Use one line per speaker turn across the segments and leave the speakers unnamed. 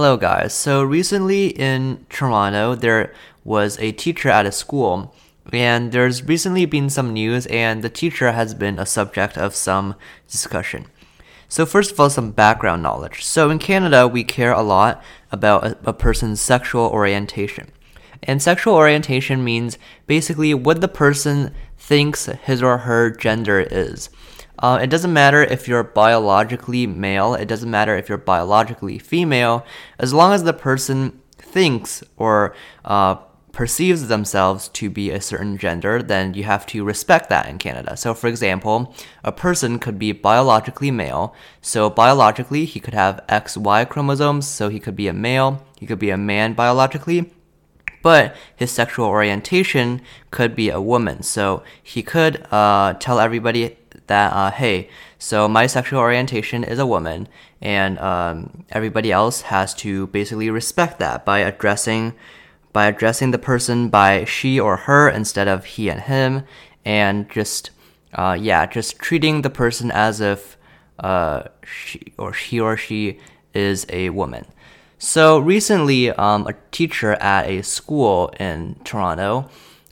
Hello, guys. So recently in Toronto, there was a teacher at a school, and there's recently been some news, and the teacher has been a subject of some discussion. So, first of all, some background knowledge. So, in Canada, we care a lot about a, a person's sexual orientation. And sexual orientation means basically what the person thinks his or her gender is. Uh, it doesn't matter if you're biologically male, it doesn't matter if you're biologically female, as long as the person thinks or uh, perceives themselves to be a certain gender, then you have to respect that in Canada. So, for example, a person could be biologically male. So, biologically, he could have XY chromosomes, so he could be a male, he could be a man biologically but his sexual orientation could be a woman. So he could uh, tell everybody that, uh, hey, so my sexual orientation is a woman, and um, everybody else has to basically respect that by addressing by addressing the person by she or her instead of he and him, and just uh, yeah, just treating the person as if uh, she or he or she is a woman. So recently, um, a teacher at a school in Toronto,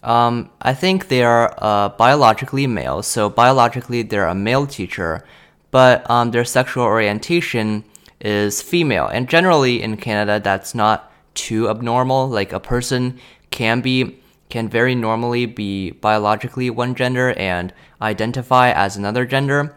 um, I think they are uh, biologically male. So biologically, they're a male teacher, but um, their sexual orientation is female. And generally in Canada, that's not too abnormal. Like a person can be can very normally be biologically one gender and identify as another gender.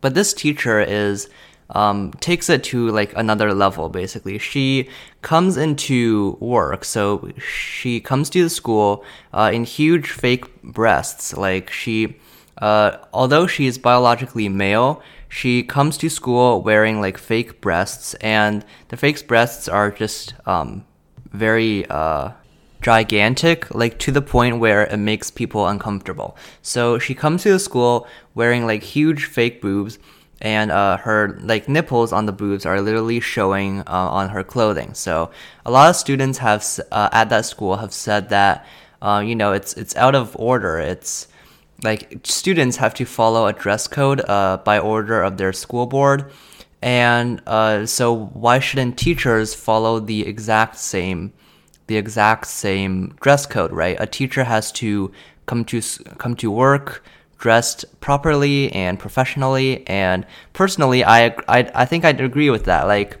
But this teacher is um, takes it to like another level basically she comes into work so she comes to the school uh, in huge fake breasts like she uh, although she is biologically male she comes to school wearing like fake breasts and the fake breasts are just um, very uh, gigantic, like to the point where it makes people uncomfortable. So she comes to the school wearing like huge fake boobs, and uh, her like nipples on the boobs are literally showing uh, on her clothing. So a lot of students have uh, at that school have said that uh, you know it's it's out of order. It's like students have to follow a dress code uh, by order of their school board, and uh, so why shouldn't teachers follow the exact same the exact same dress code? Right, a teacher has to come to come to work dressed properly and professionally. And personally, I, I, I think I'd agree with that. Like,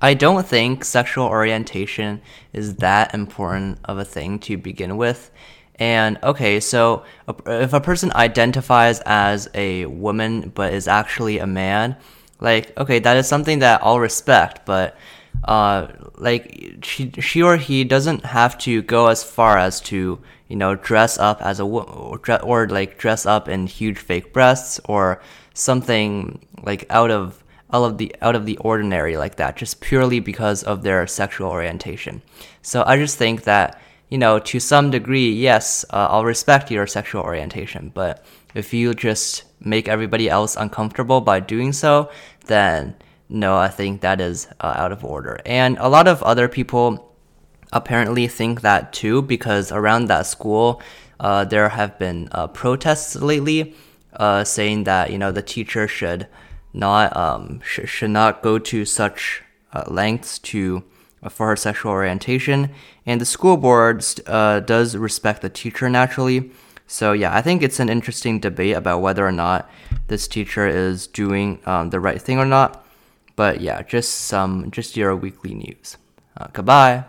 I don't think sexual orientation is that important of a thing to begin with. And okay, so if a person identifies as a woman but is actually a man, like okay, that is something that I'll respect, but uh, like she she or he doesn't have to go as far as to you know dress up as a or, or like dress up in huge fake breasts or something like out of out of the out of the ordinary like that just purely because of their sexual orientation so i just think that you know to some degree yes uh, i'll respect your sexual orientation but if you just make everybody else uncomfortable by doing so then no, I think that is uh, out of order. And a lot of other people apparently think that too, because around that school, uh, there have been uh, protests lately uh, saying that you know the teacher should not um, sh- should not go to such uh, lengths to uh, for her sexual orientation, and the school board does respect the teacher naturally. So yeah, I think it's an interesting debate about whether or not this teacher is doing um, the right thing or not. But yeah, just some, just your weekly news. Uh, goodbye.